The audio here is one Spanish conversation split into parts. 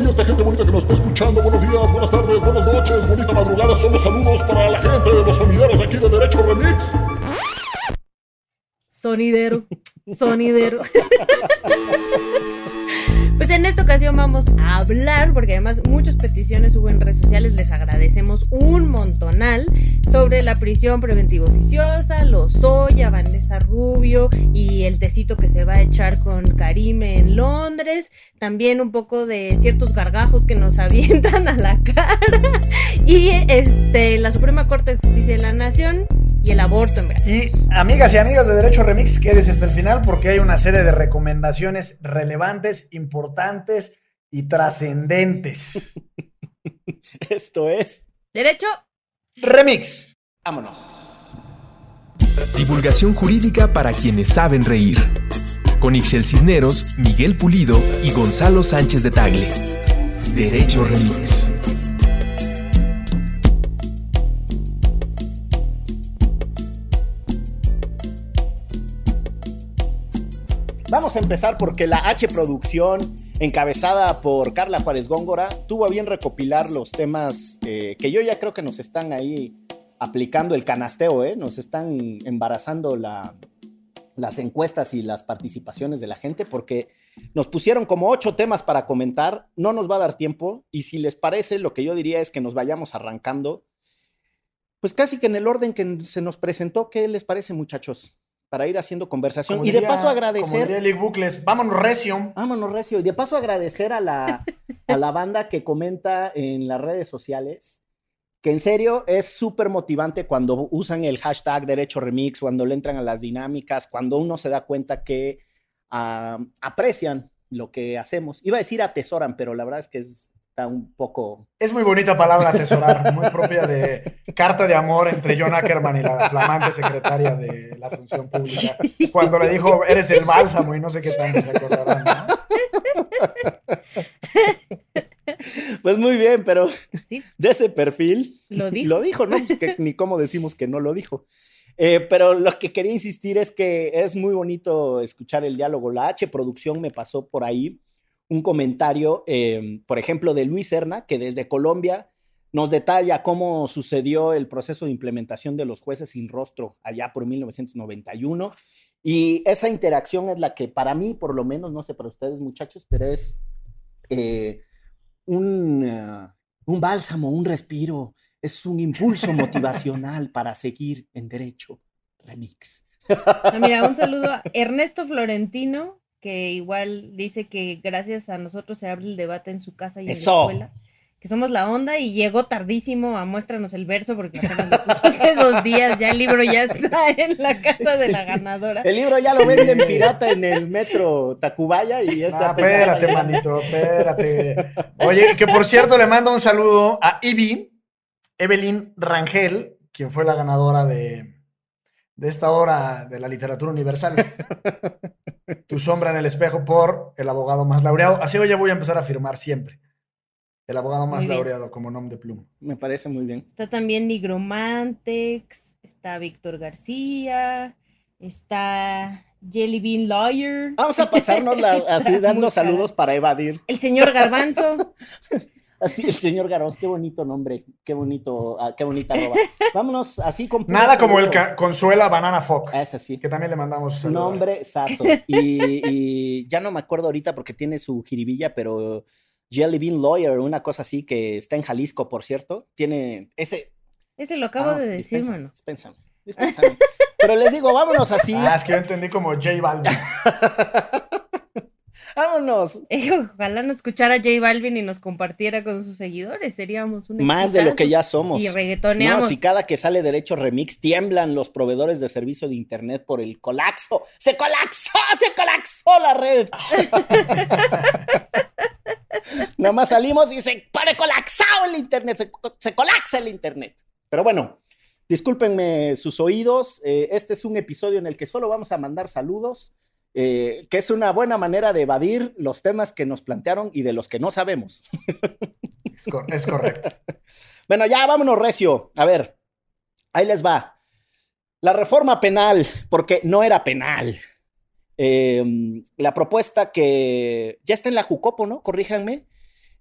y esta gente bonita que nos está escuchando. Buenos días, buenas tardes, buenas noches, bonita madrugada. Son los saludos para la gente de los sonideros aquí de Derecho Remix. Sonidero, sonidero. En esta ocasión vamos a hablar, porque además muchas peticiones hubo en redes sociales, les agradecemos un montonal sobre la prisión preventiva oficiosa, Lozoya, Vanessa Rubio y el tecito que se va a echar con Karime en Londres, también un poco de ciertos gargajos que nos avientan a la cara y este la Suprema Corte de Justicia de la Nación y el aborto en verdad. Y amigas y amigos de Derecho Remix, quédese hasta el final porque hay una serie de recomendaciones relevantes, importantes y trascendentes. Esto es Derecho Remix. Vámonos. Divulgación jurídica para quienes saben reír. Con Ixel Cisneros, Miguel Pulido y Gonzalo Sánchez de Tagle. Derecho Remix. Vamos a empezar porque la H Producción, encabezada por Carla Juárez Góngora, tuvo a bien recopilar los temas eh, que yo ya creo que nos están ahí aplicando el canasteo, ¿eh? nos están embarazando la, las encuestas y las participaciones de la gente porque nos pusieron como ocho temas para comentar, no nos va a dar tiempo y si les parece lo que yo diría es que nos vayamos arrancando, pues casi que en el orden que se nos presentó, ¿qué les parece muchachos? Para ir haciendo conversación. Como y de paso agradecer. Como diría Bucles, vámonos recio. Vámonos, Recio. Y de paso agradecer a la, a la banda que comenta en las redes sociales, que en serio es súper motivante cuando usan el hashtag Derecho Remix, cuando le entran a las dinámicas, cuando uno se da cuenta que ah, aprecian lo que hacemos. Iba a decir atesoran, pero la verdad es que es- está un poco... Es muy bonita palabra atesorar, muy propia de carta de amor entre John Ackerman y la flamante secretaria de la función pública. Cuando le dijo, eres el bálsamo y no sé qué tanto se acordarán, ¿no? Pues muy bien, pero de ese perfil... Lo dijo. Lo dijo, ¿no? Pues que ni cómo decimos que no lo dijo. Eh, pero lo que quería insistir es que es muy bonito escuchar el diálogo. La H Producción me pasó por ahí un comentario, eh, por ejemplo, de Luis Serna, que desde Colombia nos detalla cómo sucedió el proceso de implementación de los jueces sin rostro allá por 1991. Y esa interacción es la que para mí, por lo menos, no sé para ustedes muchachos, pero es eh, un, eh, un bálsamo, un respiro, es un impulso motivacional para seguir en derecho. Remix. Ah, mira, un saludo a Ernesto Florentino, que igual dice que gracias a nosotros se abre el debate en su casa y en Eso. la escuela. Que somos la onda y llegó tardísimo a muéstranos el verso porque hace dos días. Ya el libro ya está en la casa de la ganadora. El libro ya lo venden pirata en el metro Tacubaya y está. Ah, espérate, manito, espérate. Oye, que por cierto le mando un saludo a Ivy, Evelyn Rangel, quien fue la ganadora de, de esta hora de la literatura universal. Tu sombra en el espejo por el abogado más laureado. Así ya voy a empezar a firmar siempre. El abogado más laureado como nombre de pluma. Me parece muy bien. Está también Nigromantex, está Víctor García, está Jelly Bean Lawyer. Vamos a pasarnos la- así dando saludos cara. para evadir. El señor Garbanzo. Así, el señor Garros, qué bonito nombre, qué bonito, ah, qué bonita roba. Vámonos así con. Nada como el ca- Consuela Banana Fock, Ah, Es así. que también le mandamos saludos. nombre, Sasso. Y, y ya no me acuerdo ahorita porque tiene su jiribilla, pero Jelly Bean Lawyer, una cosa así que está en Jalisco, por cierto, tiene ese. Ese lo acabo Ah, de decir, dispénsame, mano. dispénsame, dispénsame. Pero les digo, vámonos así. Ah, es que yo entendí como J Balvin. Vámonos. Eh, ojalá nos escuchara J Balvin y nos compartiera con sus seguidores. Seríamos un Más de lo que ya somos. Y reggaetoneamos. No, si cada que sale Derecho Remix tiemblan los proveedores de servicio de internet por el colapso. ¡Se colapsó! ¡Se colapsó la red! Nada más salimos y se pone colapsado el internet. Se, se colapsa el internet. Pero bueno, discúlpenme sus oídos. eh, este es un episodio en el que solo vamos a mandar saludos. Eh, que es una buena manera de evadir los temas que nos plantearon y de los que no sabemos. Es, cor- es correcto. Bueno, ya vámonos, Recio. A ver, ahí les va. La reforma penal, porque no era penal. Eh, la propuesta que ya está en la Jucopo, ¿no? Corríjanme.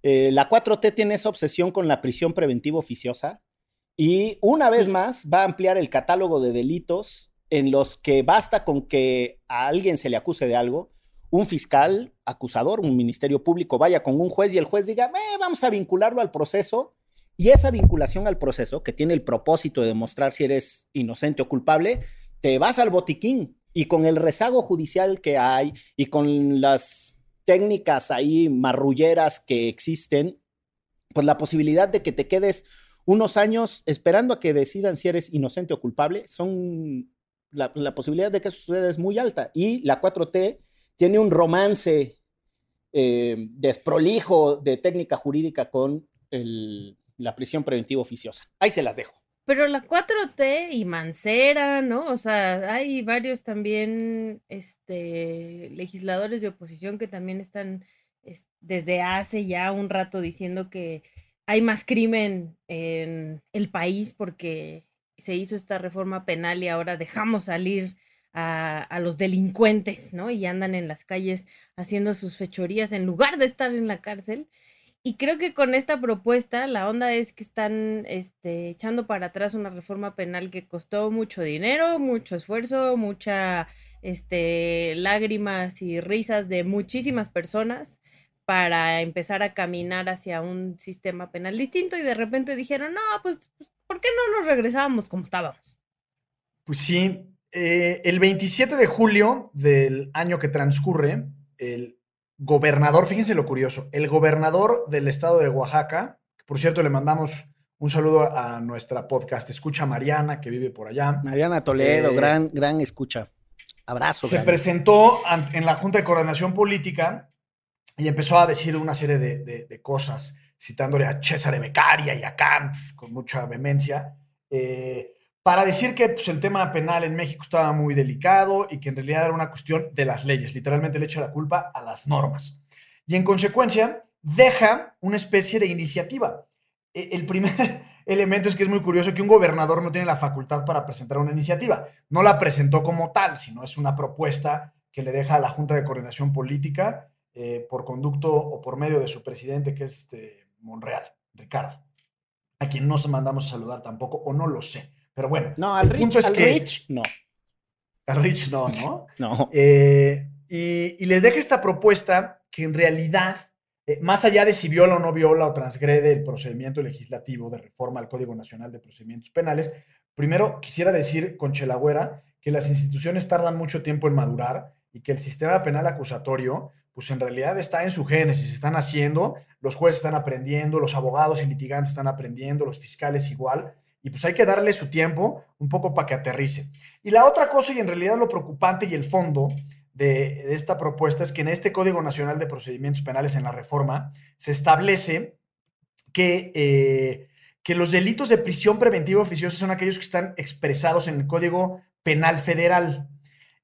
Eh, la 4T tiene esa obsesión con la prisión preventiva oficiosa y una vez más va a ampliar el catálogo de delitos en los que basta con que a alguien se le acuse de algo, un fiscal acusador, un ministerio público vaya con un juez y el juez diga, eh, vamos a vincularlo al proceso y esa vinculación al proceso, que tiene el propósito de demostrar si eres inocente o culpable, te vas al botiquín y con el rezago judicial que hay y con las técnicas ahí marrulleras que existen, pues la posibilidad de que te quedes unos años esperando a que decidan si eres inocente o culpable, son la, posibilidad de que eso suceda es muy alta. Y la 4T tiene un romance eh, desprolijo de técnica jurídica con la prisión preventiva oficiosa. Ahí se las dejo. Pero la 4T y Mancera, ¿no? O sea, hay varios también este, legisladores de oposición que también están desde hace ya un rato diciendo que hay más crimen en el país porque se hizo esta reforma penal y ahora dejamos salir a, los delincuentes, ¿no? Y andan en las calles haciendo sus fechorías en lugar de estar en la cárcel. Y creo que con esta propuesta la onda es que están este, echando para atrás una reforma penal que costó mucho dinero, mucho esfuerzo, mucha este, lágrimas y risas de muchísimas personas para empezar a caminar hacia un sistema penal distinto y de repente dijeron, no, pues, pues ¿por qué no nos regresábamos como estábamos? Pues sí, eh, el 27 de julio del año que transcurre, el gobernador, fíjense lo curioso, el gobernador del estado de Oaxaca, que por cierto le mandamos un saludo a nuestra podcast escucha Mariana, que vive por allá. Mariana Toledo, eh, gran, gran escucha. Abrazo. Se presentó en la Junta de Coordinación Política y empezó a decir una serie de, cosas, citándole a César Beccaria y a Kant con mucha vehemencia. Eh, para decir que pues, el tema penal en México estaba muy delicado y que en realidad era una cuestión de las leyes. Literalmente le echa la culpa a las normas. Y en consecuencia, deja una especie de iniciativa. E, el primer elemento es que es muy curioso que un gobernador no tiene la facultad para presentar una iniciativa. No la presentó como tal, sino es una propuesta que le deja a la Junta de Coordinación Política eh, por conducto o por medio de su presidente, que es este Monreal, Ricardo, a quien no se mandamos a saludar tampoco, o no lo sé. Pero bueno, no, al, Rich, es Rich, no. Al Rich no, ¿no? no. Eh, y, les deja esta propuesta que en realidad, eh, más allá de si viola o no viola o transgrede el procedimiento legislativo de reforma al Código Nacional de Procedimientos Penales, primero quisiera decir con Chelagüera que las instituciones tardan mucho tiempo en madurar y que el sistema penal acusatorio, pues en realidad está en su génesis, están haciendo, los jueces están aprendiendo, los abogados y litigantes están aprendiendo, los fiscales igual, y pues hay que darle su tiempo un poco para que aterrice. Y la otra cosa, y en realidad lo preocupante y el fondo de, esta propuesta, es que en este Código Nacional de Procedimientos Penales, en la reforma, se establece que, eh, que los delitos de prisión preventiva oficiosa son aquellos que están expresados en el Código Penal Federal.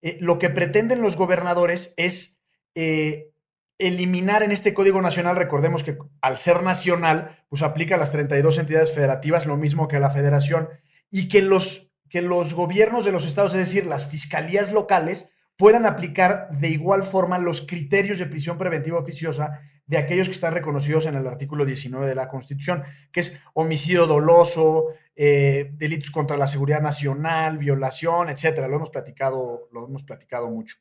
Eh, lo que pretenden los gobernadores es eh, eliminar en este Código Nacional, recordemos que al ser nacional, pues aplica a las 32 entidades federativas lo mismo que a la federación, y que los, que los gobiernos de los estados, es decir, las fiscalías locales, puedan aplicar de igual forma los criterios de prisión preventiva oficiosa de aquellos que están reconocidos en el artículo 19 de la Constitución, que es homicidio doloso, eh, delitos contra la seguridad nacional, violación, etcétera. Lo hemos platicado, lo hemos platicado mucho.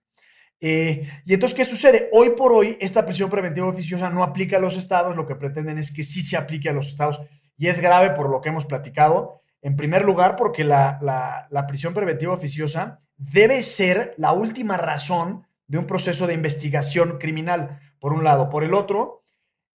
Eh, y entonces, ¿qué sucede? Hoy por hoy, esta prisión preventiva oficiosa no aplica a los estados, lo que pretenden es que sí se aplique a los estados. Y es grave por lo que hemos platicado. En primer lugar, porque la, la prisión preventiva oficiosa debe ser la última razón de un proceso de investigación criminal, por un lado. Por el otro,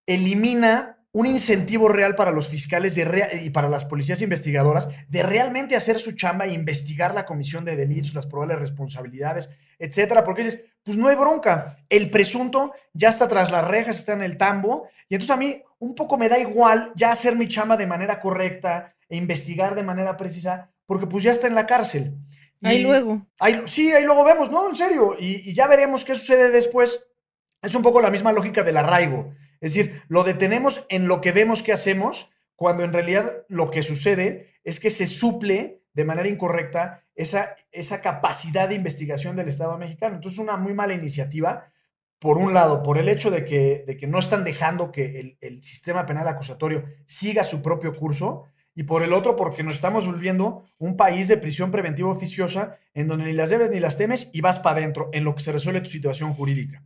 elimina un incentivo real para los fiscales y para las policías investigadoras de realmente hacer su chamba e investigar la comisión de delitos, las probables responsabilidades, etcétera, porque dices, pues no hay bronca, el presunto ya está tras las rejas, está en el tambo, y entonces a mí un poco me da igual ya hacer mi chamba de manera correcta e investigar de manera precisa, porque pues ya está en la cárcel. ahí luego. Ahí, sí, ahí luego vemos, ¿no? En serio, y, y ya veremos qué sucede después. Es un poco la misma lógica del arraigo. Es decir, lo detenemos en lo que vemos que hacemos, cuando en realidad lo que sucede es que se suple de manera incorrecta esa, esa capacidad de investigación del Estado mexicano. Entonces, una muy mala iniciativa por un lado, por el hecho de que, de que no están dejando que el, el sistema penal acusatorio siga su propio curso, y por el otro, porque nos estamos volviendo un país de prisión preventiva oficiosa en donde ni las debes ni las temes y vas para adentro en lo que se resuelve tu situación jurídica.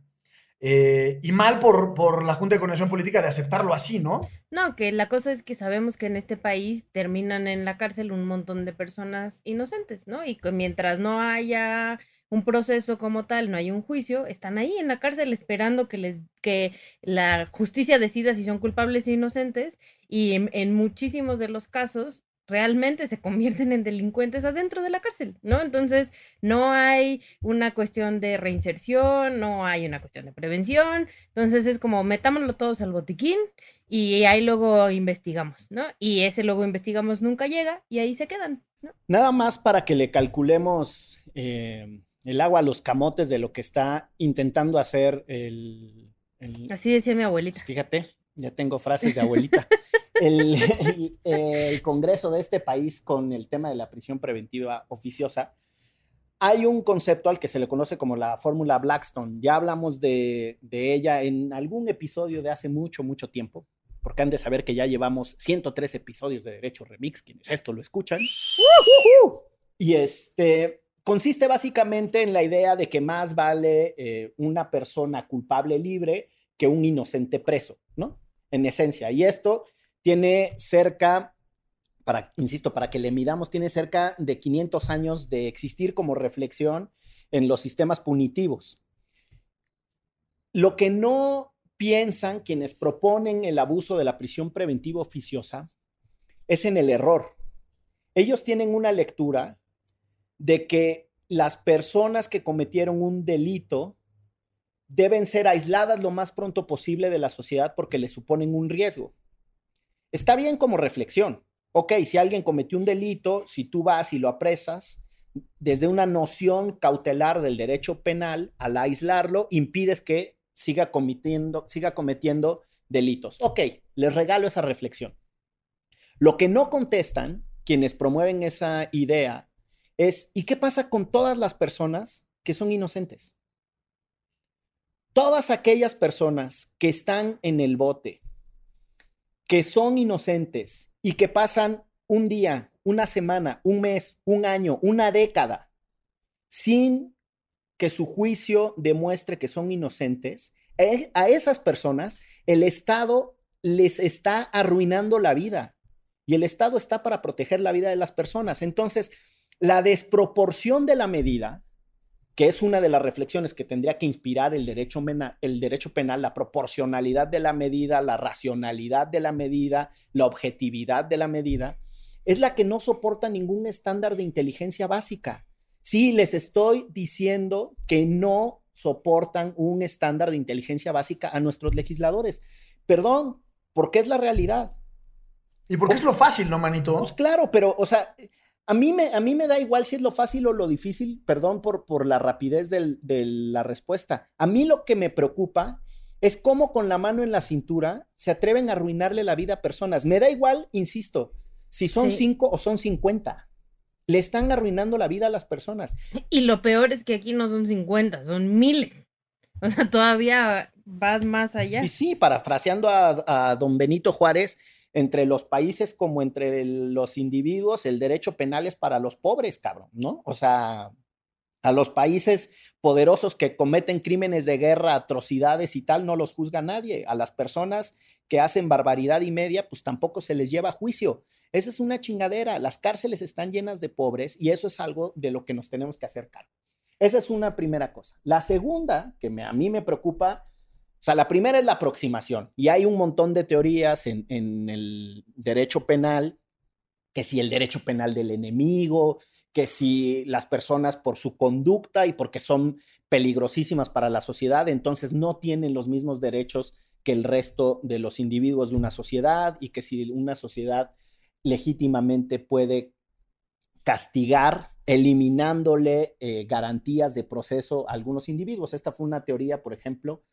Eh, y mal por, por la Junta de Coordinación Política de aceptarlo así, ¿no? No, que la cosa es que sabemos que en este país terminan en la cárcel un montón de personas inocentes, ¿no? Y que mientras no haya un proceso como tal, no hay un juicio, están ahí en la cárcel esperando que les que la justicia decida si son culpables o inocentes y en muchísimos de los casos realmente se convierten en delincuentes adentro de la cárcel, ¿no? Entonces, no hay una cuestión de reinserción, no hay una cuestión de prevención, entonces es como metámoslo todos al botiquín y ahí luego investigamos, ¿no? Y ese luego investigamos nunca llega y ahí se quedan, ¿no? Nada más para que le calculemos eh, el agua a los camotes de lo que está intentando hacer el... el Así decía mi abuelita. fíjate, ya tengo frases de abuelita. el, el- el Congreso de este país con el tema de la prisión preventiva oficiosa, hay un concepto al que se le conoce como la fórmula Blackstone. Ya hablamos de, de ella en algún episodio de hace mucho, mucho tiempo, porque han de saber que ya llevamos 103 episodios de Derecho Remix, quienes esto lo escuchan. Y este consiste básicamente en la idea de que más vale eh, una persona culpable libre que un inocente preso, ¿no? En esencia. Y esto tiene cerca, para, insisto, para que le midamos, tiene cerca de 500 años de existir como reflexión en los sistemas punitivos. Lo que no piensan quienes proponen el abuso de la prisión preventiva oficiosa es en el error. Ellos tienen una lectura de que las personas que cometieron un delito deben ser aisladas lo más pronto posible de la sociedad porque le suponen un riesgo. Está bien como reflexión. Ok, si alguien cometió un delito, si tú vas y lo apresas, desde una noción cautelar del derecho penal, al aislarlo, impides que siga cometiendo, siga cometiendo delitos. Ok, les regalo esa reflexión. Lo que no contestan quienes promueven esa idea es, ¿y qué pasa con todas las personas que son inocentes? Todas aquellas personas que están en el bote, que son inocentes y que pasan un día, una semana, un mes, un año, una década, sin que su juicio demuestre que son inocentes, e- a esas personas el Estado les está arruinando la vida y el Estado está para proteger la vida de las personas. Entonces, la desproporción de la medida, que es una de las reflexiones que tendría que inspirar el derecho, mena- el derecho penal, la proporcionalidad de la medida, la racionalidad de la medida, la objetividad de la medida, es la que no soporta ningún estándar de inteligencia básica. Sí, les estoy diciendo que no soportan un estándar de inteligencia básica a nuestros legisladores. Perdón, porque es la realidad. Y porque es lo fácil, ¿no, manito? Pues claro, pero, o sea, a mí me, a mí me da igual si es lo fácil o lo difícil, perdón por, por la rapidez del- de la respuesta. A mí lo que me preocupa es cómo con la mano en la cintura se atreven a arruinarle la vida a personas. Me da igual, insisto, si son Sí. cinco o son 50. Le están arruinando la vida a las personas. Y lo peor es que aquí no son 50, son miles. O sea, todavía vas más allá. Y sí, parafraseando a, a don Benito Juárez, entre los países como entre los individuos, el derecho penal es para los pobres, cabrón, ¿no? O sea, a los países poderosos que cometen crímenes de guerra, atrocidades y tal, no los juzga nadie. A las personas que hacen barbaridad y media, pues tampoco se les lleva a juicio. Esa es una chingadera. Las cárceles están llenas de pobres y eso es algo de lo que nos tenemos que hacer cargo. Esa es una primera cosa. La segunda, que a mí me preocupa, o sea, la primera es la aproximación y hay un montón de teorías en, el derecho penal, que si el derecho penal del enemigo, que si las personas por su conducta y porque son peligrosísimas para la sociedad, entonces no tienen los mismos derechos que el resto de los individuos de una sociedad y que si una sociedad legítimamente puede castigar eliminándole eh, garantías de proceso a algunos individuos. Esta fue una teoría, por ejemplo,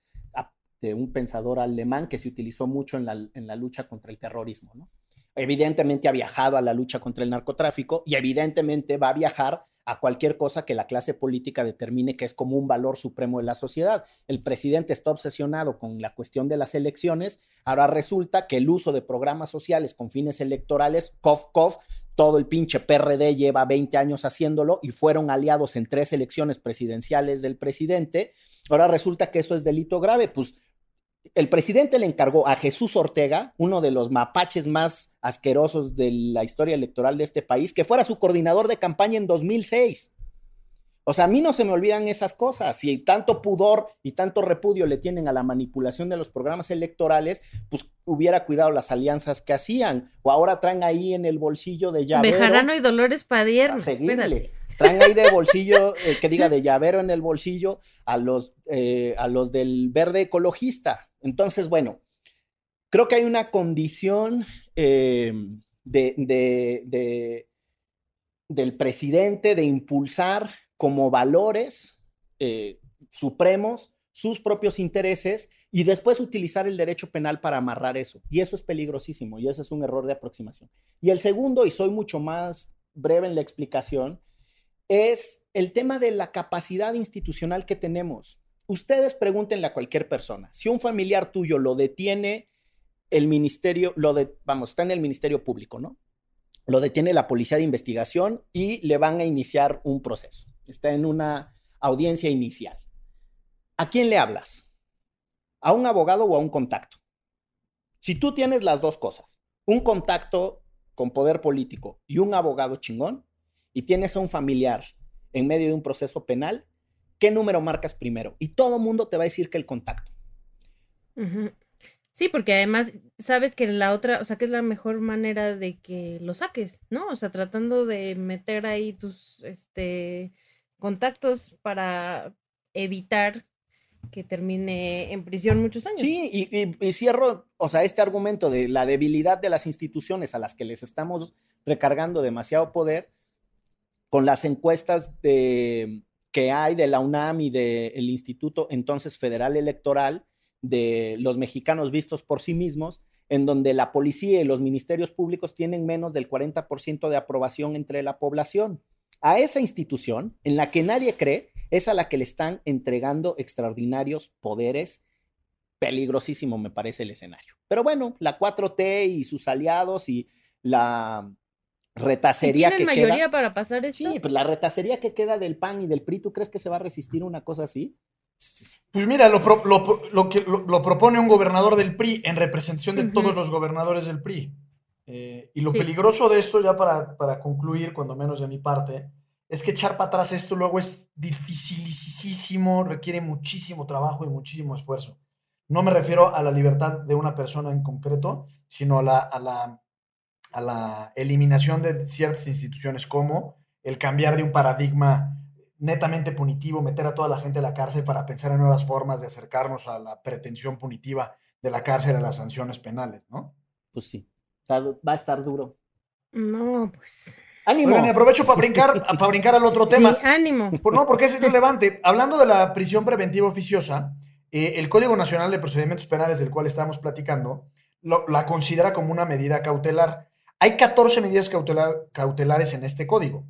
de un pensador alemán que se utilizó mucho en la, en la lucha contra el terrorismo. ¿no? Evidentemente ha viajado a la lucha contra el narcotráfico y evidentemente va a viajar a cualquier cosa que la clase política determine que es como un valor supremo de la sociedad. El presidente está obsesionado con la cuestión de las elecciones, ahora resulta que el uso de programas sociales con fines electorales, cof, cof, todo el pinche PRD lleva 20 años haciéndolo y fueron aliados en tres elecciones presidenciales del presidente, ahora resulta que eso es delito grave, pues el presidente le encargó a Jesús Ortega, uno de los mapaches más asquerosos de la historia electoral de este país, que fuera su coordinador de campaña en 2006. O sea, a mí no se me olvidan esas cosas. Si tanto pudor y tanto repudio le tienen a la manipulación de los programas electorales, pues hubiera cuidado las alianzas que hacían. O ahora traen ahí en el bolsillo de llavero. Bejarano y Dolores Padierno. Traen ahí de bolsillo, eh, que diga de llavero en el bolsillo, a los, eh, a los del verde ecologista. Entonces, bueno, creo que hay una condición eh, de, del presidente de impulsar como valores eh, supremos sus propios intereses y después utilizar el derecho penal para amarrar eso. Y eso es peligrosísimo y ese es un error de aproximación. Y el segundo, y soy mucho más breve en la explicación, es el tema de la capacidad institucional que tenemos. Ustedes pregúntenle a cualquier persona, si un familiar tuyo lo detiene el ministerio, lo de, vamos, está en el ministerio público, ¿no? Lo detiene la policía de investigación y le van a iniciar un proceso. Está en una audiencia inicial. ¿A quién le hablas? ¿A un abogado o a un contacto? Si tú tienes las dos cosas, un contacto con poder político y un abogado chingón, y tienes a un familiar en medio de un proceso penal, ¿qué número marcas primero? Y todo mundo te va a decir que el contacto. Sí, porque además sabes que la otra, o sea, que es la mejor manera de que lo saques, ¿no? O sea, tratando de meter ahí tus este contactos para evitar que termine en prisión muchos años. Sí, y, y, cierro, o sea, este argumento de la debilidad de las instituciones a las que les estamos recargando demasiado poder con las encuestas de, que hay de la UNAM y del Instituto entonces Federal Electoral de los mexicanos vistos por sí mismos, en donde la policía y los ministerios públicos tienen menos del 40% de aprobación entre la población. A esa institución, en la que nadie cree, es a la que le están entregando extraordinarios poderes. Peligrosísimo me parece el escenario. Pero bueno, la 4T y sus aliados y la retacería que mayoría para pasar esto? Sí, pues la retacería que queda del PAN y del PRI, ¿tú crees que se va a resistir una cosa así? Pues mira, lo, lo, que, lo, propone un gobernador del PRI en representación de todos los gobernadores del PRI. Eh, y lo peligroso de esto, ya para, para, concluir, cuando menos de mi parte, es que echar para atrás esto luego es dificilísimo, requiere muchísimo trabajo y muchísimo esfuerzo. No me refiero a la libertad de una persona en concreto, sino a la, a la a la eliminación de ciertas instituciones como el cambiar de un paradigma netamente punitivo, meter a toda la gente a la cárcel para pensar en nuevas formas de acercarnos a la pretensión punitiva de la cárcel a las sanciones penales, ¿no? Pues sí, va a estar duro. No, pues. Ánimo. aprovecho para brincar, para brincar al otro tema. Sí, ánimo. Pues no, porque es relevante. Hablando de la prisión preventiva oficiosa, eh, el Código Nacional de Procedimientos Penales del cual estamos platicando la considera como una medida cautelar. Hay 14 medidas cautelares en este código.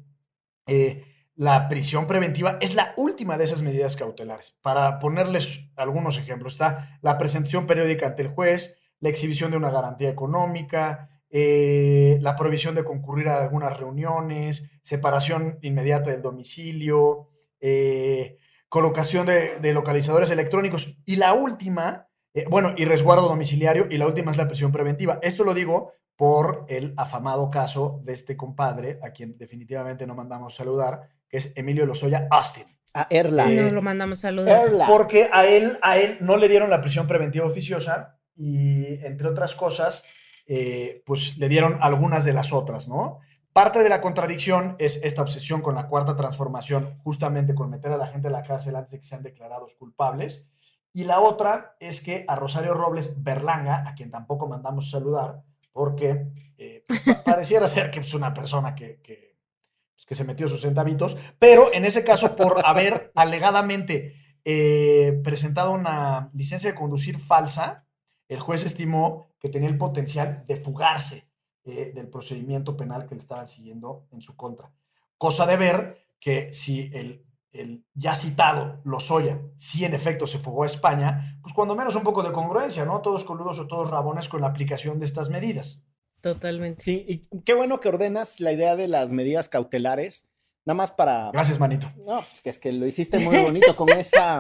Eh, la prisión preventiva es la última de esas medidas cautelares. Para ponerles algunos ejemplos, está la presentación periódica ante el juez, la exhibición de una garantía económica, eh, la prohibición de concurrir a algunas reuniones, separación inmediata del domicilio, eh, colocación de, localizadores electrónicos y la última, bueno, y resguardo domiciliario y la última es la prisión preventiva. Esto lo digo por el afamado caso de este compadre, a quien definitivamente no mandamos saludar, que es Emilio Lozoya Austin. A Erla. no lo mandamos saludar. Porque a él, a él no le dieron la prisión preventiva oficiosa y, entre otras cosas, eh, pues le dieron algunas de las otras, ¿no? Parte de la contradicción es esta obsesión con la cuarta transformación, justamente con meter a la gente a la cárcel antes de que sean declarados culpables. Y la otra es que a Rosario Robles Berlanga, a quien tampoco mandamos saludar, porque eh, pareciera ser que es una persona que, pues, que, se metió sus centavitos, pero en ese caso por haber alegadamente eh, presentado una licencia de conducir falsa, el juez estimó que tenía el potencial de fugarse eh, del procedimiento penal que le estaban siguiendo en su contra. Cosa de ver que si el, el ya citado Lozoya, si en efecto se fugó a España, pues cuando menos un poco de congruencia, ¿no? Todos coludos o todos rabones con la aplicación de estas medidas. Totalmente. Sí, y qué bueno que ordenas la idea de las medidas cautelares, nada más para... Gracias, manito. No, pues que es que lo hiciste muy bonito con esa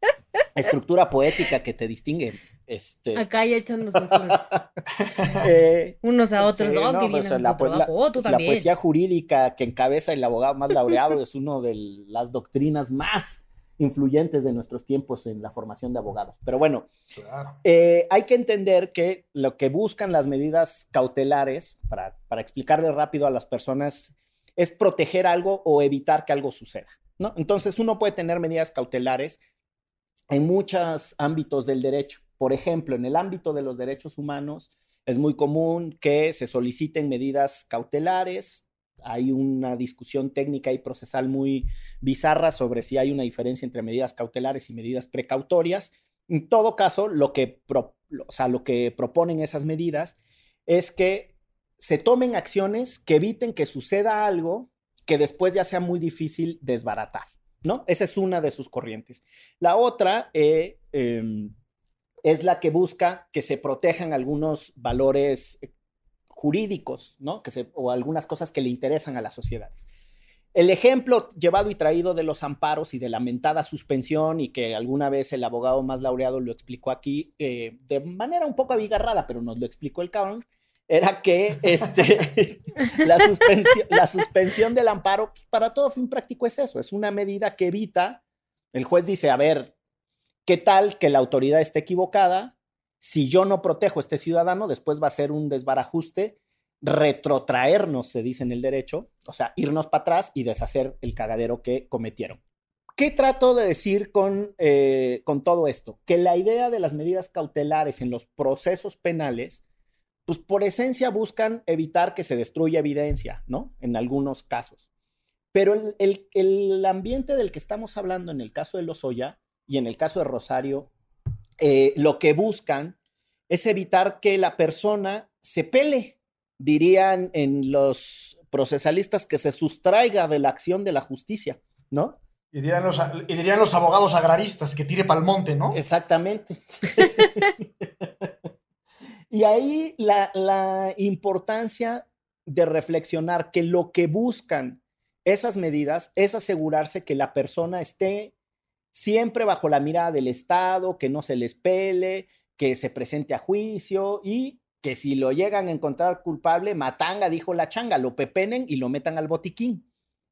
estructura poética que te distingue. Este, Acá ya echándose flores. eh, Unos a otros. Sí, oh, no, pues, la, trabajo. Oh, tú la también. poesía jurídica que encabeza el abogado más laureado es una de las doctrinas más influyentes de nuestros tiempos en la formación de abogados. Pero bueno, Claro. eh, hay que entender que lo que buscan las medidas cautelares, para, para explicarle rápido a las personas, es proteger algo o evitar que algo suceda. ¿no? Entonces uno puede tener medidas cautelares en muchos ámbitos del derecho. Por ejemplo, en el ámbito de los derechos humanos es muy común que se soliciten medidas cautelares. Hay una discusión técnica y procesal muy bizarra sobre si hay una diferencia entre medidas cautelares y medidas precautorias. En todo caso, lo que, pro- lo que proponen esas medidas es que se tomen acciones que eviten que suceda algo que después ya sea muy difícil desbaratar, ¿no? Esa es una de sus corrientes. La otra eh, em, es la que busca que se protejan algunos valores eh, jurídicos, ¿no? Que se, o algunas cosas que le interesan a las sociedades. El ejemplo llevado y traído de los amparos y de lamentada suspensión y que alguna vez el abogado más laureado lo explicó aquí eh, de manera un poco abigarrada, pero nos lo explicó el cabrón, era que este, la, suspensión, del amparo, pues, para todo fin práctico es eso, es una medida que evita, el juez dice, a ver, ¿qué tal que la autoridad esté equivocada? Si yo no protejo a este ciudadano, después va a ser un desbarajuste, retrotraernos, se dice en el derecho, o sea, irnos para atrás y deshacer el cagadero que cometieron. ¿Qué trato de decir con, eh, con todo esto? Que la idea de las medidas cautelares en los procesos penales pues por esencia buscan evitar que se destruya evidencia, ¿no? En algunos casos. Pero el, el- el ambiente del que estamos hablando en el caso de Lozoya y en el caso de Rosario, eh, lo que buscan es evitar que la persona se pele, dirían en los procesalistas, que se sustraiga de la acción de la justicia, ¿no? Y dirían los, y dirían los abogados agraristas que tire pa'l monte, ¿no? Exactamente. y ahí la, la importancia de reflexionar que lo que buscan esas medidas es asegurarse que la persona esté siempre bajo la mirada del Estado, que no se les pele, que se presente a juicio y que si lo llegan a encontrar culpable, matanga, dijo la changa, lo pepenen y lo metan al botiquín.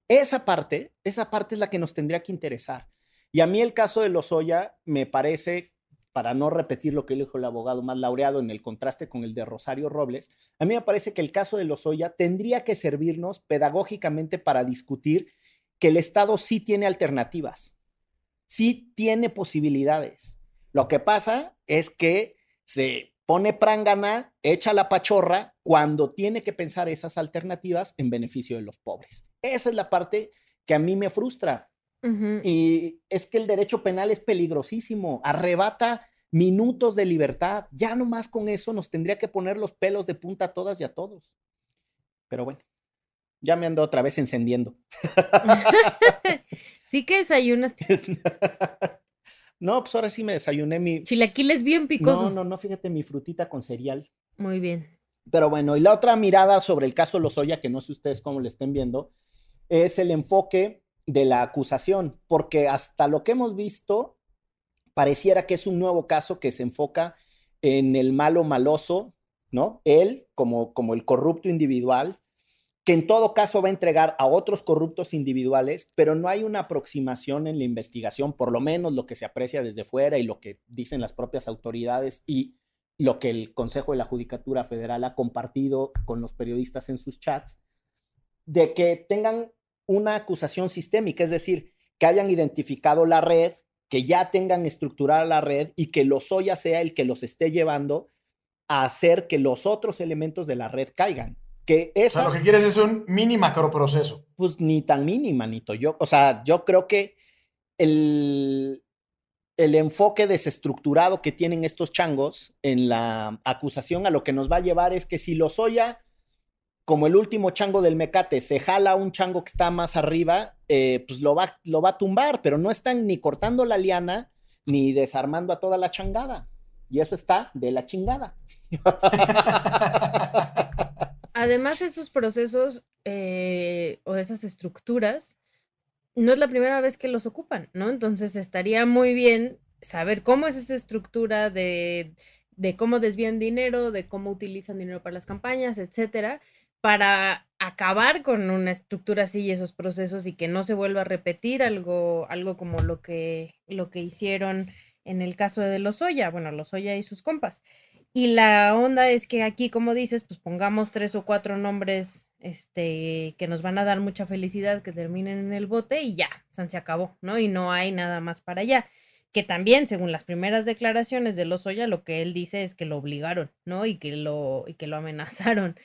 Esa parte, esa parte es la que nos tendría que interesar. Y a mí el caso de Lozoya me parece, para no repetir lo que dijo el abogado más laureado en el contraste con el de Rosario Robles, a mí me parece que el caso de Lozoya tendría que servirnos pedagógicamente para discutir que el Estado sí tiene alternativas, sí tiene posibilidades. Lo que pasa es que se pone prangana, echa la pachorra cuando tiene que pensar esas alternativas en beneficio de los pobres. Esa es la parte que a mí me frustra. Y es que el derecho penal es peligrosísimo, arrebata minutos de libertad. Ya nomás con eso nos tendría que poner los pelos de punta a todas y a todos. Pero bueno, ya me ando otra vez encendiendo. Sí que desayunas no, pues ahora sí me desayuné mi... chilaquiles bien No, picosos. no, no, fíjate mi frutita con cereal. Muy bien. Pero bueno, y la otra mirada sobre el caso Lozoya, que no sé ustedes cómo le estén viendo, es el enfoque de la acusación, porque hasta lo que hemos visto, pareciera que es un nuevo caso que se enfoca en el malo maloso, ¿no? Él como, como el corrupto individual, que en todo caso va a entregar a otros corruptos individuales, pero no hay una aproximación en la investigación, por lo menos lo que se aprecia desde fuera y lo que dicen las propias autoridades y lo que el Consejo de la Judicatura Federal ha compartido con los periodistas en sus chats, de que tengan una acusación sistémica, es decir, que hayan identificado la red, que ya tengan estructurada la red y que Lozoya sea el que los esté llevando a hacer que los otros elementos de la red caigan. Que O esa, sea, lo que quieres es un mini macro proceso. pues ni tan mínima, Nito. Yo, o sea, yo creo que el, el enfoque desestructurado que tienen estos changos en la acusación a lo que nos va a llevar es que si Lozoya como el último chango del mecate se jala un chango que está más arriba, eh, pues lo va, lo va a tumbar, pero no están ni cortando la liana ni desarmando a toda la changada. Y eso está de la chingada. Además, esos procesos eh, o esas estructuras no es la primera vez que los ocupan, ¿no? Entonces estaría muy bien saber cómo es esa estructura de, cómo desvían dinero, de cómo utilizan dinero para las campañas, etcétera, para acabar con una estructura así y esos procesos y que no se vuelva a repetir algo, algo como lo que, lo que hicieron en el caso de Lozoya, bueno, Lozoya y sus compas. Y la onda es que aquí, como dices, pues pongamos tres o cuatro nombres este, que nos van a dar mucha felicidad, que terminen en el bote y ya, se acabó, ¿no? Y no hay nada más para allá. Que también, según las primeras declaraciones de Lozoya, lo que él dice es que lo obligaron, ¿no? Y que lo, y que lo amenazaron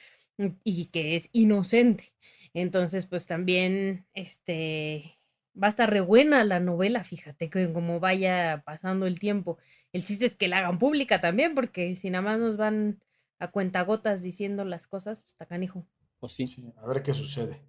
y que es inocente. Entonces, pues también, este, va a estar re buena la novela, fíjate, que como vaya pasando el tiempo. El chiste es que la hagan pública también, porque si nada más nos van a cuentagotas diciendo las cosas, pues está canijo. Pues sí. Sí, a ver qué sucede.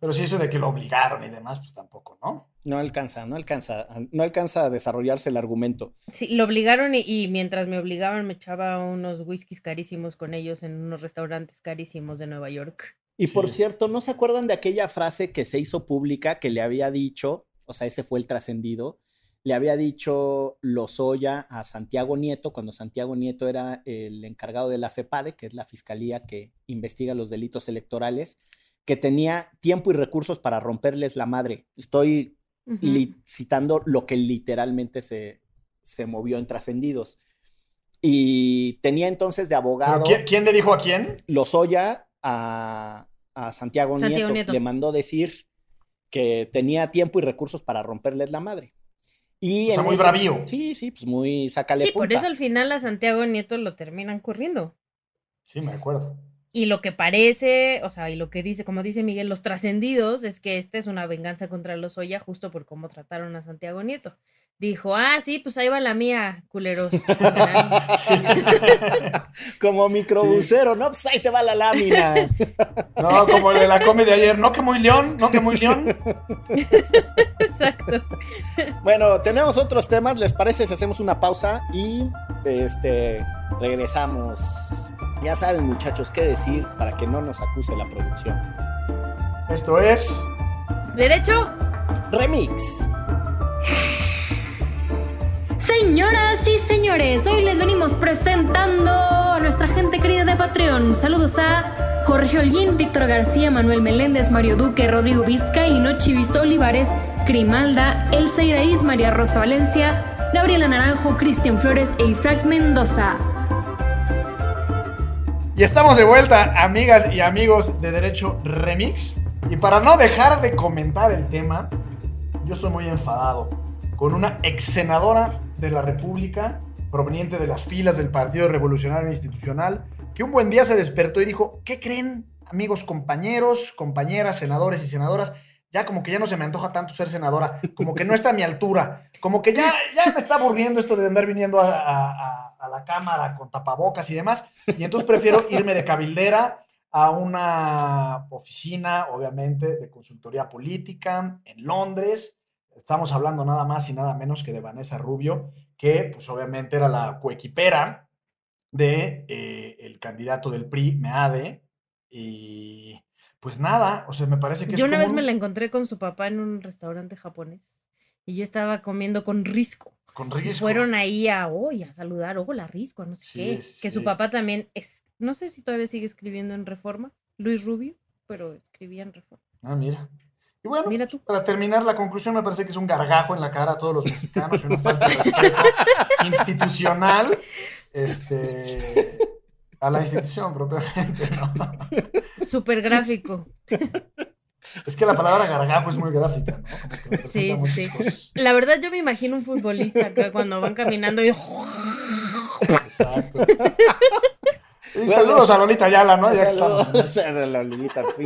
Pero si eso de que lo obligaron y demás, pues tampoco, ¿no? No alcanza, no alcanza, no alcanza a desarrollarse el argumento. Sí, lo obligaron y, y mientras me obligaban me echaba unos whiskies carísimos con ellos en unos restaurantes carísimos de Nueva York. Y por cierto, ¿no se acuerdan de aquella frase que se hizo pública que le había dicho, o sea, ese fue el trascendido, le había dicho Lozoya a Santiago Nieto, cuando Santiago Nieto era el encargado de la FEPADE, que es la fiscalía que investiga los delitos electorales, que tenía tiempo y recursos para romperles la madre. Estoy citando lo que literalmente se, se movió en trascendidos. Y tenía entonces de ¿Pero abogado... quién, quién le dijo a quién? Lozoya a, a Santiago, Santiago Nieto, Nieto. le mandó decir que tenía tiempo y recursos para romperles la madre. Y O sea, muy ese- bravío. Sí, sí, pues muy sácale Sí, por eso al final a Santiago Nieto lo terminan corriendo. Sí, me acuerdo. Y lo que parece, o sea, y lo que dice, como dice Miguel, los trascendidos, es que esta es una venganza contra los Oya justo por cómo trataron a Santiago Nieto. Dijo, ah, sí, pues ahí va la mía, culeros. Sí. Como microbusero, ¿no? Pues ahí te va la lámina. No, como el de la come de ayer. No que muy león, no que muy león. Exacto. bueno, tenemos otros temas. ¿Les parece si hacemos una pausa y este regresamos? Ya saben, muchachos, qué decir para que no nos acuse la producción. Esto es. ¿Derecho? Remix. Señoras y señores, hoy les venimos presentando a nuestra gente querida de Patreon. Saludos a Jorge Holguín, Víctor García, Manuel Meléndez, Mario Duque, Rodrigo Vizcaíno, Chivis Olivares, Grimalda, Elsa Iraíz, María Rosa Valencia, Gabriela Naranjo, Cristian Flores e Isaac Mendoza. Y estamos de vuelta, amigas y amigos de Derecho Remix. Y para no dejar de comentar el tema, yo estoy muy enfadado con una ex senadora de la República, proveniente de las filas del Partido Revolucionario Institucional, que un buen día se despertó y dijo, ¿qué creen, amigos compañeros, compañeras, senadores y senadoras? Ya como que ya no se me antoja tanto ser senadora, como que no está a mi altura, como que ya, ya me está aburriendo esto de andar viniendo a, la cámara con tapabocas y demás, y entonces prefiero irme de cabildera a una oficina, obviamente, de consultoría política en Londres. Estamos hablando nada más y nada menos que de Vanessa Rubio, que pues obviamente era la coequipera de eh, candidato del PRI, Meade, y pues nada, o sea, me parece que Yo es una como vez me la encontré con su papá en un restaurante japonés y yo estaba comiendo con Risco. con Y riesgo. fueron ahí a, hoy a saludar, hola Risco, no sé Sí, qué. sí, Que su papá también es, no sé si todavía sigue escribiendo en Reforma, Luis Rubio, pero escribía en Reforma. Ah, mira. Y bueno, Mira tú. para terminar la conclusión, me parece que es un gargajo en la cara a todos los mexicanos y una falta de respeto institucional este, a la institución propiamente. ¿no? Súper gráfico. Es que la palabra gargajo es muy gráfica, ¿no? Como que Sí, sí, cosas. La verdad yo me imagino un futbolista acá cuando van caminando y Exacto. Y saludos a Lolita Ayala, ¿no? Ya que estamos. Saludos eso. a la Lolita, pues,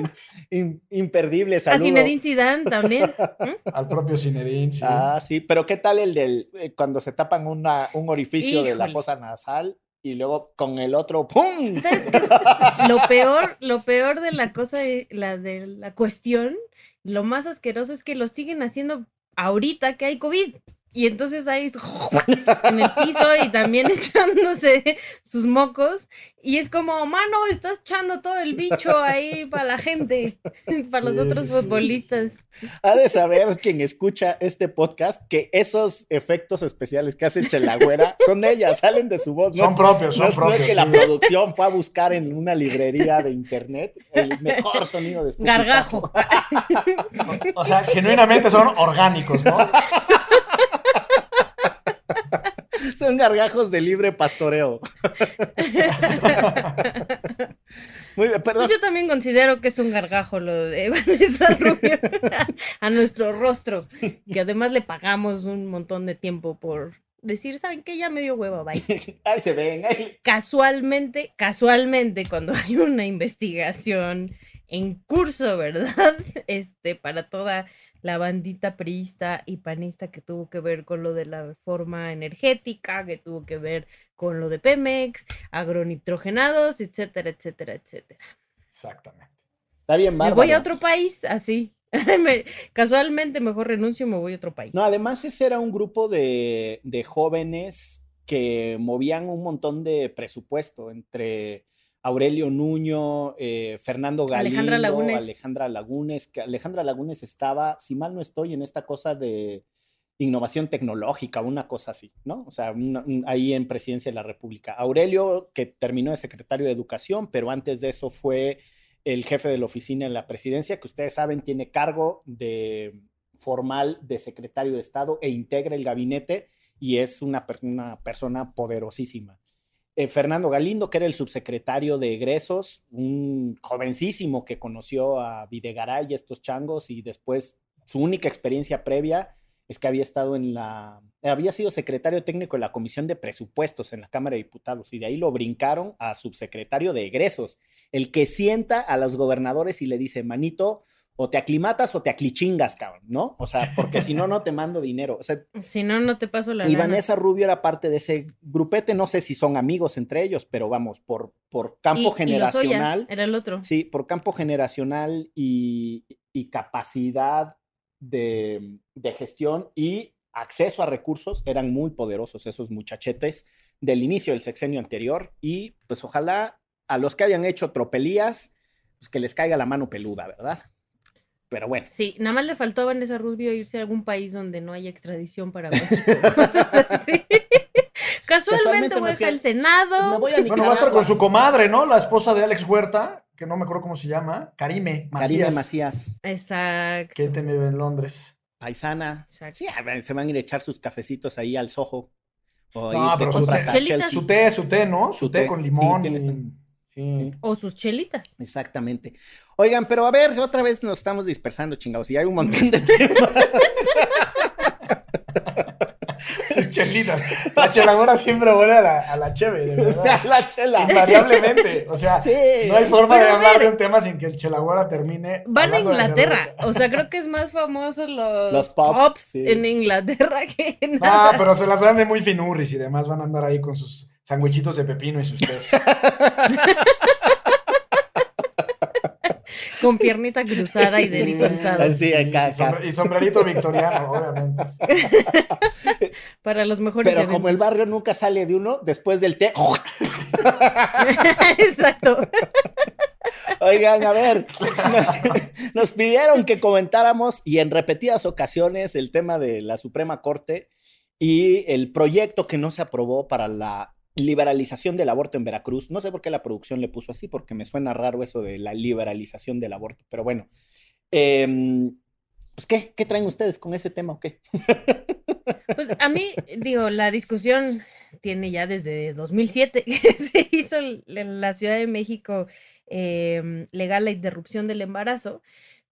in- imperdible a saludo. Zinedine Zidane también. ¿Mm? Al propio Zinedine, sí. Ah, sí, pero ¿qué tal el del eh, cuando se tapan una, un orificio de la fosa nasal? Y luego con el otro, ¡pum! ¿Sabes qué es lo peor, lo peor de la cosa, de la, de la cuestión, lo más asqueroso es que lo siguen haciendo ahorita que hay COVID. Y entonces ahí en el piso y también echándose sus mocos. Y es como, mano, estás echando todo el bicho ahí para la gente, para los Sí, otros sí, sí, futbolistas. Ha de saber quien escucha este podcast que esos efectos especiales que hace Chelagüera son de ella, salen de su voz. No Son es- propios, son no es, no es propios, que la producción fue a buscar en una librería de internet el mejor sonido de escupitajo. Gargajo. O sea, genuinamente son orgánicos, ¿no? Son gargajos de libre pastoreo. Muy bien, perdón. Pues yo también considero que es un gargajo lo de Vanessa Rubio a nuestro rostro, que además le pagamos un montón de tiempo por decir, ¿saben qué? Ya me dio hueva, bye. Ahí se ven. ahí. Casualmente, casualmente, cuando hay una investigación en curso, ¿verdad? Este, para toda la bandita priista y panista que tuvo que ver con lo de la reforma energética, que tuvo que ver con lo de Pemex, agronitrogenados, etcétera, etcétera, etcétera. Exactamente. Está bien, Me voy a otro país, así. Me- casualmente mejor renuncio y me voy a otro país. No, además ese era un grupo de, de jóvenes que movían un montón de presupuesto entre Aurelio Nuño, eh, Fernando Galindo, Alejandra Lagunes. Alejandra Lagunes, que Alejandra Lagunes estaba, si mal no estoy, en esta cosa de innovación tecnológica, una cosa así, ¿no? O sea, una- un- ahí en Presidencia de la República. Aurelio, que terminó de secretario de Educación, pero antes de eso fue el jefe de la oficina en la presidencia, que ustedes saben tiene cargo de formal de secretario de Estado e integra el gabinete y es una, per- una persona poderosísima. Eh, Fernando Galindo, que era el subsecretario de egresos, un jovencísimo que conoció a Videgaray y estos changos y después su única experiencia previa es que había estado en la, había sido secretario técnico de la Comisión de Presupuestos en la Cámara de Diputados y de ahí lo brincaron a subsecretario de egresos, el que sienta a los gobernadores y le dice, manito, o te aclimatas o te aclichingas, cabrón, ¿no? O sea, porque si no, no te mando dinero. O sea, Si no, no te paso la y lana. Vanessa Rubio era parte de ese grupete, no sé si son amigos entre ellos, pero vamos, por, por campo Y- y Lozoya generacional. Era el otro. Sí, por campo generacional y, y capacidad de, de gestión y acceso a recursos, eran muy poderosos esos muchachetes del inicio del sexenio anterior y pues ojalá a los que hayan hecho tropelías, pues que les caiga la mano peluda, ¿verdad? Pero bueno. Sí, nada más le faltó a Vanessa Rubio irse a algún país donde no haya extradición para México. cosas así. Casualmente Casualmente voy al Senado. Me voy a Bueno, va a estar con su comadre, ¿no? La esposa de Alex Huerta, que no me acuerdo cómo se llama. Karime Macías. Karime Macías, Exacto. Que te vive en Londres. paisana. Exacto. Sí, a ver, se van a ir a echar sus cafecitos ahí al sojo. O No, pero su té-. Su té, su té, ¿no? Su, Su té, té, con limón. y- sí. O sus chelitas. Exactamente. Oigan, pero a ver, otra vez nos estamos dispersando, chingados. Y hay un montón de temas. Sus chelitas. La chelagora siempre huele a la, a la cheve, de O sea, verdad. la chela. Invariablemente. O sea, Sí. no hay forma Pero de hablar ver. de un tema sin que el chelagora termine. Van a Inglaterra. O sea, creo que es más famoso los, Los pubs, sí. en Inglaterra que en Ah, pero se las dan de muy finurris y demás van a andar ahí con sus sandwichitos de pepino y sus tés. con piernita cruzada y dedito. Así, acá, Y, sombre- acá. y sombrerito victoriano, obviamente. Para los mejores Pero como el barrio nunca sale de uno, después del té. Exacto. Oigan, a ver, nos, nos pidieron que comentáramos y en repetidas ocasiones el tema de la Suprema Corte y el proyecto que no se aprobó para la liberalización del aborto en Veracruz. No sé por qué la producción le puso así, porque me suena raro eso de la liberalización del aborto, pero bueno. Em, pues, ¿qué? ¿Qué traen ustedes con ese tema o qué? Pues a mí, digo, la discusión tiene ya desde 2007 que se hizo en la Ciudad de México eh, legal la interrupción del embarazo,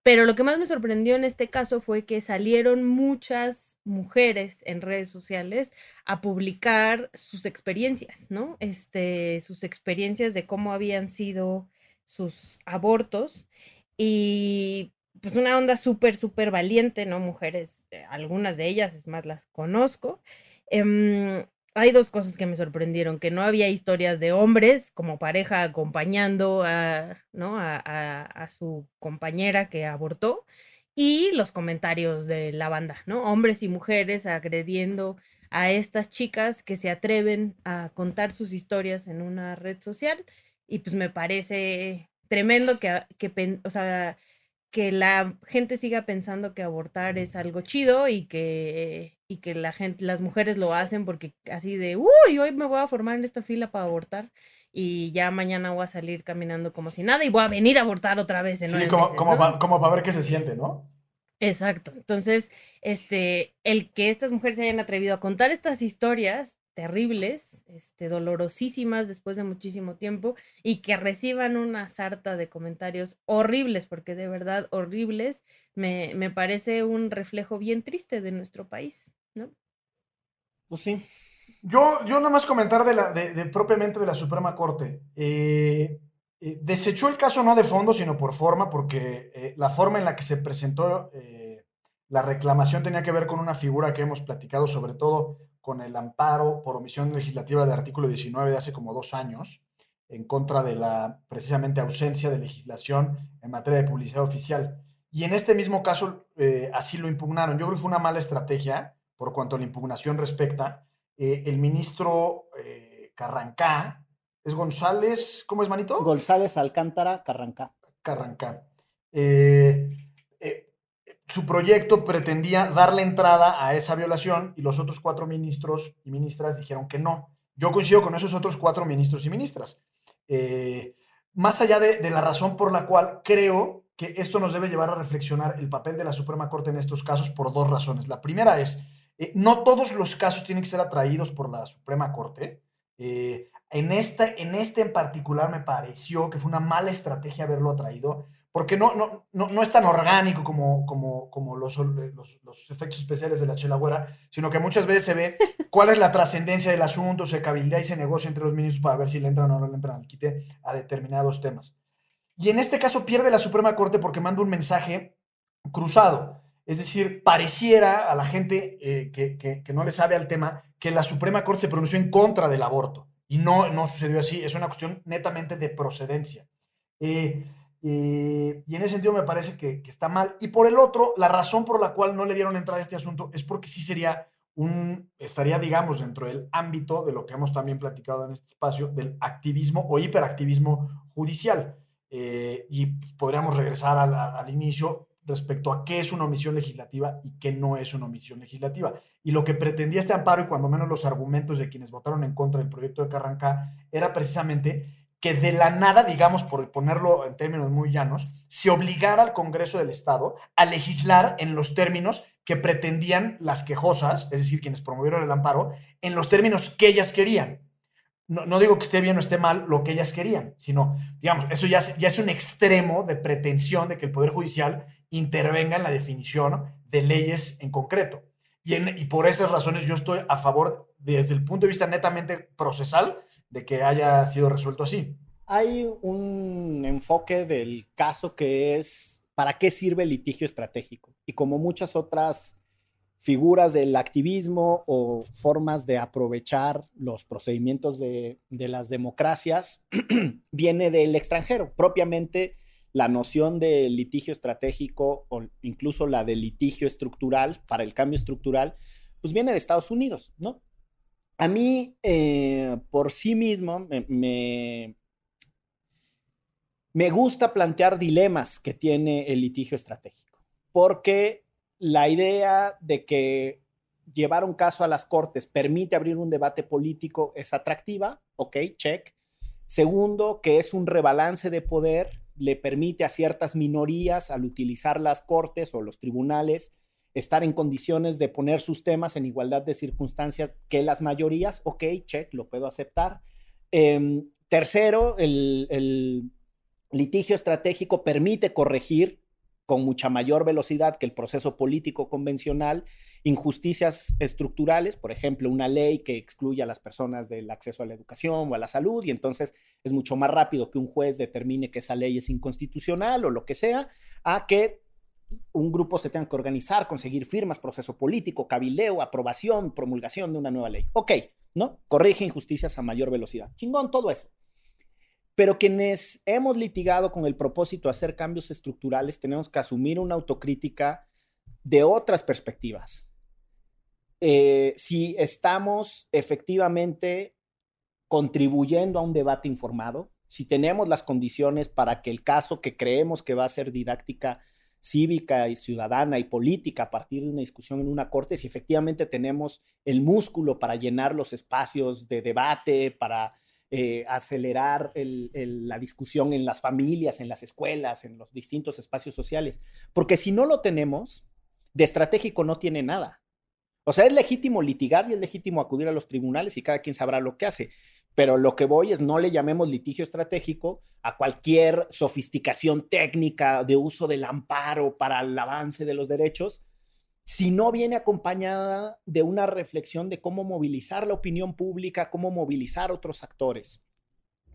pero lo que más me sorprendió en este caso fue que salieron muchas mujeres en redes sociales a publicar sus experiencias, ¿no? Este, sus experiencias de cómo habían sido sus abortos y pues una onda súper, súper valiente, ¿no? Mujeres, eh, algunas de ellas, es más, las conozco. em, hay dos cosas que me sorprendieron, que no había historias de hombres como pareja acompañando a, su compañera que abortó y los comentarios de la banda, ¿no? Hombres y mujeres agrediendo a estas chicas que se atreven a contar sus historias en una red social y pues me parece tremendo que, que o sea, que la gente siga pensando que abortar es algo chido y que, y que la gente, las mujeres lo hacen porque así de, uy, hoy me voy a formar en esta fila para abortar y ya mañana voy a salir caminando como si nada y voy a venir a abortar otra vez. En sí, como, como, como para ver qué se siente, ¿no? Exacto. Entonces, este, el que estas mujeres se hayan atrevido a contar estas historias terribles, este, dolorosísimas después de muchísimo tiempo y que reciban una sarta de comentarios horribles, porque de verdad horribles, me, me parece un reflejo bien triste de nuestro país, ¿no? Pues sí. Yo, yo nada más comentar de, la, de, propiamente de la Suprema Corte. Eh, eh, desechó el caso no de fondo, sino por forma, porque eh, la forma en la que se presentó la reclamación tenía que ver con una figura que hemos platicado sobre todo con el amparo por omisión legislativa de artículo 19 de hace como dos años, en contra de la precisamente ausencia de legislación en materia de publicidad oficial. Y en este mismo caso eh, así lo impugnaron. Yo creo que fue una mala estrategia por cuanto a la impugnación respecta. Eh, el ministro eh, Carrancá, ¿es González? ¿Cómo es, manito? González Alcántara Carrancá. Carrancá su proyecto pretendía darle entrada a esa violación y los otros cuatro ministros y ministras dijeron que no. Yo coincido con esos otros cuatro ministros y ministras. Eh, más allá de, la razón por la cual creo que esto nos debe llevar a reflexionar el papel de la Suprema Corte en estos casos por dos razones. La primera es, eh, no todos los casos tienen que ser atraídos por la Suprema Corte. Eh, en, esta, en este en particular me pareció que fue una mala estrategia haberlo atraído porque no, no, no, no, es tan orgánico como, como, como los, los, los, efectos especiales de la chelagüera, sino que muchas veces se ve cuál es la trascendencia del asunto, se cabildea y se negocia entre los ministros para ver si le entran o no le entran al quite a determinados temas. Y en este caso pierde la Suprema Corte porque manda un mensaje cruzado. Es decir, pareciera a la gente eh, que, que, que, no le sabe al tema que la Suprema Corte se pronunció en contra del aborto. Y no, no sucedió así, es una cuestión netamente de procedencia. Eh, eh, y en ese sentido me parece que, está mal. Y por el otro, la razón por la cual no le dieron entrada a este asunto es porque sí sería un, estaría, digamos, dentro del ámbito de lo que hemos también platicado en este espacio, del activismo o hiperactivismo judicial. Eh, y podríamos regresar al, al, inicio respecto a qué es una omisión legislativa y qué no es una omisión legislativa. Y lo que pretendía este amparo, y cuando menos los argumentos de quienes votaron en contra del proyecto de Carranca, era precisamente que de la nada, digamos, por ponerlo en términos muy llanos, se obligara al Congreso del Estado a legislar en los términos que pretendían las quejosas, es decir, quienes promovieron el amparo, en los términos que ellas querían. No, digo que esté bien o esté mal lo que ellas querían, sino, digamos, eso ya, ya es un extremo de pretensión de que el Poder Judicial intervenga en la definición de leyes en concreto. Y, y por esas razones yo estoy a favor, desde el punto de vista netamente procesal, de que haya sido resuelto así. Hay un enfoque del caso que es ¿para qué sirve el litigio estratégico? Y como muchas otras figuras del activismo o formas de aprovechar los procedimientos de, de las democracias, viene del extranjero. Propiamente la noción de litigio estratégico o incluso la de litigio estructural para el cambio estructural, pues viene de Estados Unidos, ¿no? A mí, eh, por sí mismo, me, me, gusta plantear dilemas que tiene el litigio estratégico, porque la idea de que llevar un caso a las cortes permite abrir un debate político es atractiva, ok, check. Segundo, que es un rebalance de poder, le permite a ciertas minorías, al utilizar las cortes o los tribunales, estar en condiciones de poner sus temas en igualdad de circunstancias que las mayorías, ok, check, lo puedo aceptar. Em, tercero, el, litigio estratégico permite corregir con mucha mayor velocidad que el proceso político convencional injusticias estructurales, por ejemplo, una ley que excluye a las personas del acceso a la educación o a la salud, y entonces es mucho más rápido que un juez determine que esa ley es inconstitucional o lo que sea, a que un grupo se tenga que organizar, conseguir firmas, proceso político, cabildeo, aprobación, promulgación de una nueva ley. Ok, ¿no? Corrige injusticias a mayor velocidad. Chingón todo eso. Pero quienes hemos litigado con el propósito de hacer cambios estructurales, tenemos que asumir una autocrítica de otras perspectivas. Eh, si estamos efectivamente contribuyendo a un debate informado, si tenemos las condiciones para que el caso que creemos que va a ser didáctica cívica y ciudadana y política a partir de una discusión en una corte, si efectivamente tenemos el músculo para llenar los espacios de debate, para eh, acelerar la discusión en las familias, en las escuelas, en los distintos espacios sociales. Porque si no lo tenemos, de estratégico no tiene nada. O sea, es legítimo litigar y es legítimo acudir a los tribunales y cada quien sabrá lo que hace. Pero lo que voy es no le llamemos litigio estratégico a cualquier sofisticación técnica de uso del amparo para el avance de los derechos, si no viene acompañada de una reflexión de cómo movilizar la opinión pública, cómo movilizar otros actores.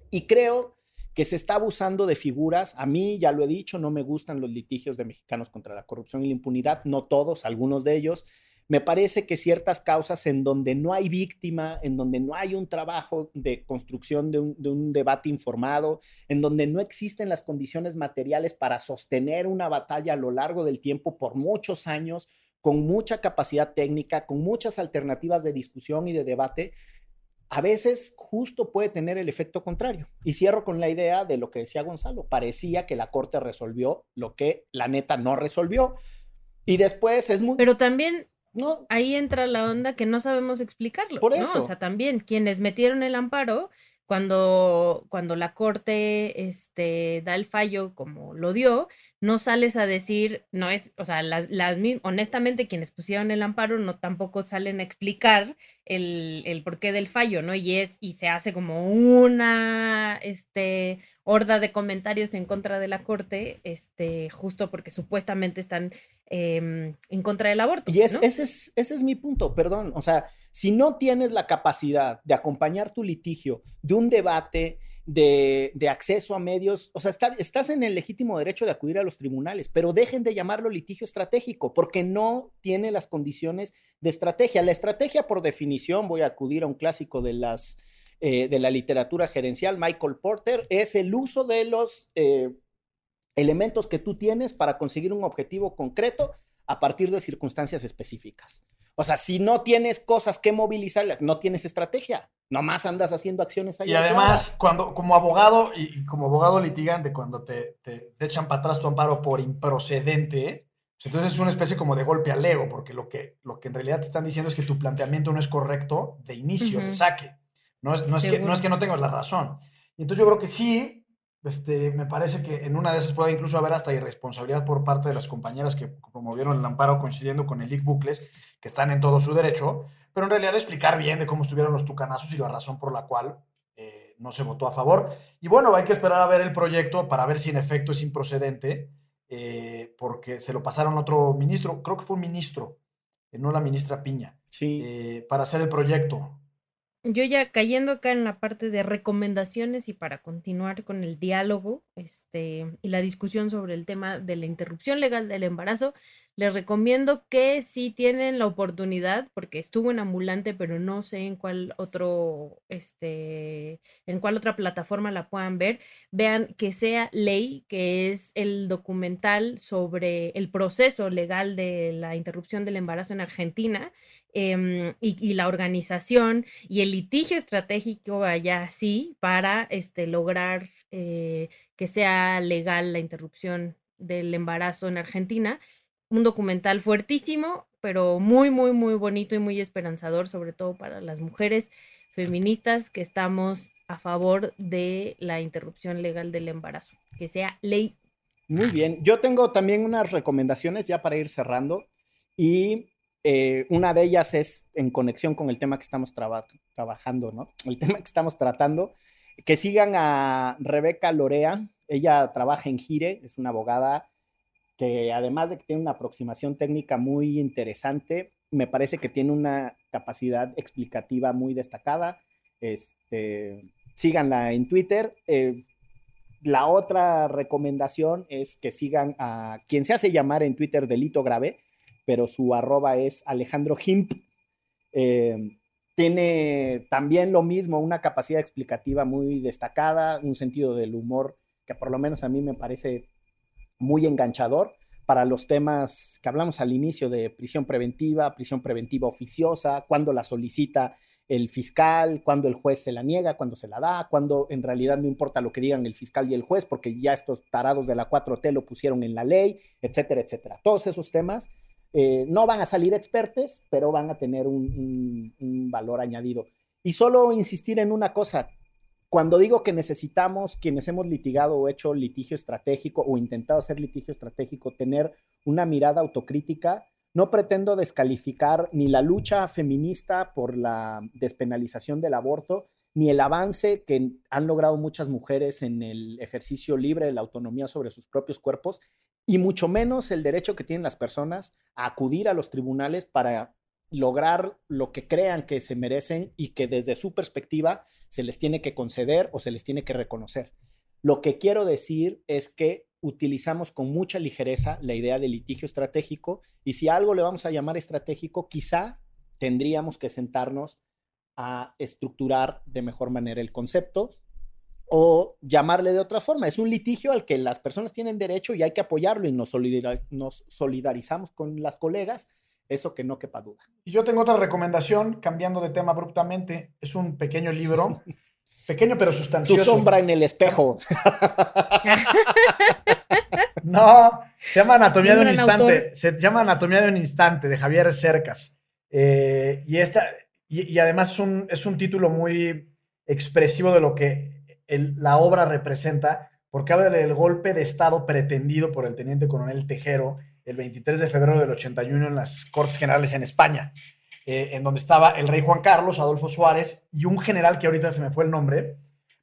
Y creo que se está abusando de figuras. A mí, ya lo he dicho, no me gustan los litigios de mexicanos contra la corrupción y la impunidad, no todos, algunos de ellos. Me parece que ciertas causas en donde no hay víctima, en donde no hay un trabajo de construcción de un, de un debate informado, en donde no existen las condiciones materiales para sostener una batalla a lo largo del tiempo por muchos años, con mucha capacidad técnica, con muchas alternativas de discusión y de debate, a veces justo puede tener el efecto contrario. Y cierro con la idea de lo que decía Gonzalo. Parecía que la Corte resolvió lo que la neta no resolvió. Y después es muy... Pero también no. ahí entra la onda que no sabemos explicarlo. Por eso. O sea, también quienes metieron el amparo cuando, cuando la corte este, da el fallo como lo dio, no sales a decir, no es, o sea, las, las, honestamente quienes pusieron el amparo no tampoco salen a explicar el, el porqué del fallo, ¿no? Y es, y se hace como una, este, horda de comentarios en contra de la corte, este, justo porque supuestamente están Em, en contra del aborto. Y ese, es, ese es mi punto, perdón. O sea, si no tienes la capacidad de acompañar tu litigio de un debate, de, acceso a medios, o sea, estás en el legítimo derecho de acudir a los tribunales, pero dejen de llamarlo litigio estratégico, porque no tiene las condiciones de estrategia. La estrategia, por definición, voy a acudir a un clásico de las... Eh, de la literatura gerencial, Michael Porter, es el uso de los eh, elementos que tú tienes para conseguir un objetivo concreto a partir de circunstancias específicas. O sea, si no tienes cosas que movilizar, no tienes estrategia, nomás andas haciendo acciones Y además, cuando como abogado y, como abogado litigante, cuando te, te, echan para atrás tu amparo por improcedente, pues entonces es una especie como de golpe al ego, porque lo que, lo que en realidad te están diciendo es que tu planteamiento no es correcto de inicio, de saque. No es, no, es que, no es que no tengas la razón. Y entonces yo creo que sí, este, me parece que en una de esas puede incluso haber hasta irresponsabilidad por parte de las compañeras que promovieron el amparo coincidiendo con el IC Bucles, que están en todo su derecho, pero en realidad explicar bien de cómo estuvieron los tucanazos y la razón por la cual eh, no se votó a favor. Y bueno, hay que esperar a ver el proyecto para ver si en efecto es improcedente, eh, porque se lo pasaron otro ministro, creo que fue un ministro, eh, no la ministra Piña, sí. para hacer el proyecto yo ya cayendo acá en la parte de recomendaciones y para continuar con el diálogo este, y la discusión sobre el tema de la interrupción legal del embarazo, les recomiendo que si tienen la oportunidad, porque estuvo en ambulante, pero no sé en cuál otro, este, en cuál otra plataforma la puedan ver, vean que sea ley, que es el documental sobre el proceso legal de la interrupción del embarazo en Argentina em, y, la organización y el litigio estratégico allá sí para este, lograr eh, que sea legal la interrupción del embarazo en Argentina un documental fuertísimo, pero muy, muy, muy bonito y muy esperanzador, sobre todo para las mujeres feministas que estamos a favor de la interrupción legal del embarazo, que sea ley. Muy bien, yo tengo también unas recomendaciones ya para ir cerrando y eh, una de ellas es en conexión con el tema que estamos trabajando, ¿no? El tema que estamos tratando, que sigan a Rebeca Lorea, ella trabaja en Gire, es una abogada que además de que tiene una aproximación técnica muy interesante, me parece que tiene una capacidad explicativa muy destacada. Este, síganla en Twitter. Eh, la otra recomendación es que sigan a quien se hace llamar en Twitter delito grave, pero su arroba es Alejandro Himp. Eh, tiene también lo mismo, una capacidad explicativa muy destacada, un sentido del humor que por lo menos a mí me parece muy enganchador para los temas que hablamos al inicio de prisión preventiva, prisión preventiva oficiosa, cuando la solicita el fiscal, cuando el juez se la niega, cuando se la da, cuando en realidad no importa lo que digan el fiscal y el juez, porque ya estos tarados de la 4T lo pusieron en la ley, etcétera, etcétera. Todos esos temas eh, no van a salir expertos, pero van a tener un, un valor añadido. Y solo insistir en una cosa, cuando digo que necesitamos, quienes hemos litigado o hecho litigio estratégico o intentado hacer litigio estratégico, tener una mirada autocrítica, no pretendo descalificar ni la lucha feminista por la despenalización del aborto, ni el avance que han logrado muchas mujeres en el ejercicio libre de la autonomía sobre sus propios cuerpos, y mucho menos el derecho que tienen las personas a acudir a los tribunales para lograr lo que crean que se merecen y que desde su perspectiva se les tiene que conceder o se les tiene que reconocer. Lo que quiero decir es que utilizamos con mucha ligereza la idea de litigio estratégico y si algo le vamos a llamar estratégico, quizá tendríamos que sentarnos a estructurar de mejor manera el concepto o llamarle de otra forma. Es un litigio al que las personas tienen derecho y hay que apoyarlo y nos, solidarizamos con las colegas, eso que no quepa duda. Y yo tengo otra recomendación, cambiando de tema abruptamente, es un pequeño libro Pequeño pero sustancioso. Tu sombra en el espejo. no, se llama Anatomía de un instante. Se llama Anatomía de un instante, de Javier Cercas. Eh, y, esta, y, además es un, es un, título muy expresivo de lo que la obra representa, porque habla del golpe de Estado pretendido por el teniente coronel Tejero el 23 de febrero del 81 en las Cortes Generales en España. Eh, en donde estaba el rey Juan Carlos, Adolfo Suárez y un general que ahorita se me fue el nombre.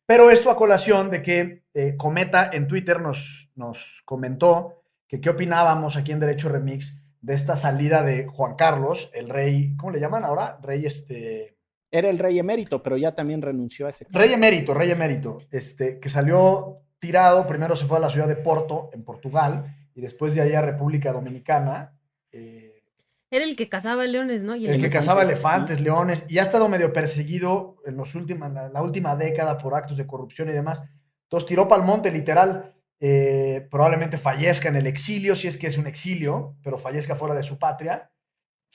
Pero esto a colación de que eh, Cometa en Twitter nos, nos comentó que qué opinábamos aquí en Derecho Remix de esta salida de Juan Carlos, el rey, ¿cómo le llaman ahora? Rey este... Era el rey emérito, pero ya también renunció a ese. Rey emérito, rey emérito, este, que salió tirado, primero se fue a la ciudad de Porto, en Portugal, y después de ahí a República Dominicana. Eh, era el que cazaba leones, ¿no? el, que cazaba elefantes, leones, y ha estado medio perseguido en los últimos, la, última década por actos de corrupción y demás. Entonces tiró para el monte, literal. Eh, probablemente fallezca en el exilio, si es que es un exilio, pero fallezca fuera de su patria.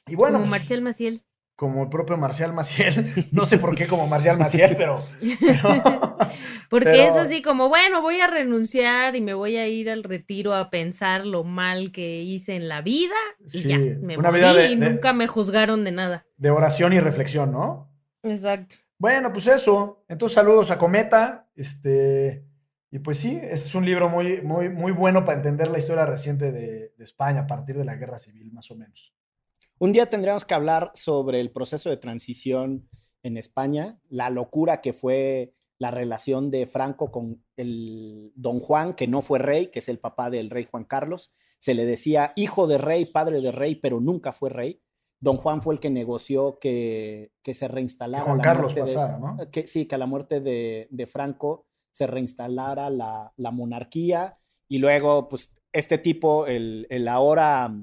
Y bueno. Como pues, Marcial Maciel. Como el propio Marcial Maciel. No sé por qué como Marcial Maciel, pero Porque es así como, bueno, voy a renunciar y me voy a ir al retiro a pensar lo mal que hice en la vida y ya, me una vida y nunca me juzgaron de nada. De oración y reflexión, ¿no? Exacto. Bueno, pues eso. Entonces, saludos a Cometa. Este, y pues sí, es un libro muy, muy, muy bueno para entender la historia reciente de, de España a partir de la guerra civil, más o menos. Un día tendríamos que hablar sobre el proceso de transición en España, la locura que fue la relación de Franco con el don Juan, que no fue rey, que es el papá del rey Juan Carlos. Se le decía hijo de rey, padre de rey, pero nunca fue rey. Don Juan fue el que negoció que, que se reinstalara. Juan Carlos pasara, ¿no? Que, sí, que a la muerte de, de Franco se reinstalara la, la, monarquía y luego, pues, este tipo, el, el ahora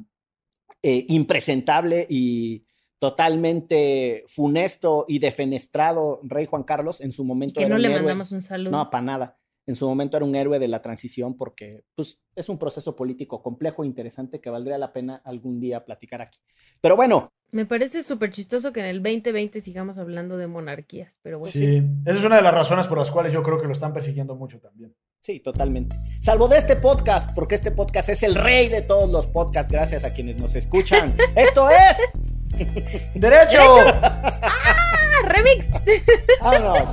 eh, impresentable y totalmente funesto y defenestrado rey Juan Carlos en su momento. Que no le mandamos un saludo. No, para nada. En su momento era un héroe de la transición porque pues, es un proceso político complejo e interesante que valdría la pena algún día platicar aquí. Pero bueno. Me parece súper chistoso que en el 2020 sigamos hablando de monarquías, pero bueno. Sí, esa es una de las razones por las cuales yo creo que lo están persiguiendo mucho también. Sí, totalmente. Salvo de este podcast, porque este podcast es el rey de todos los podcasts, gracias a quienes nos escuchan. Esto es ¡Derecho! ¡Ah! ¡Remix! ¡Vámonos!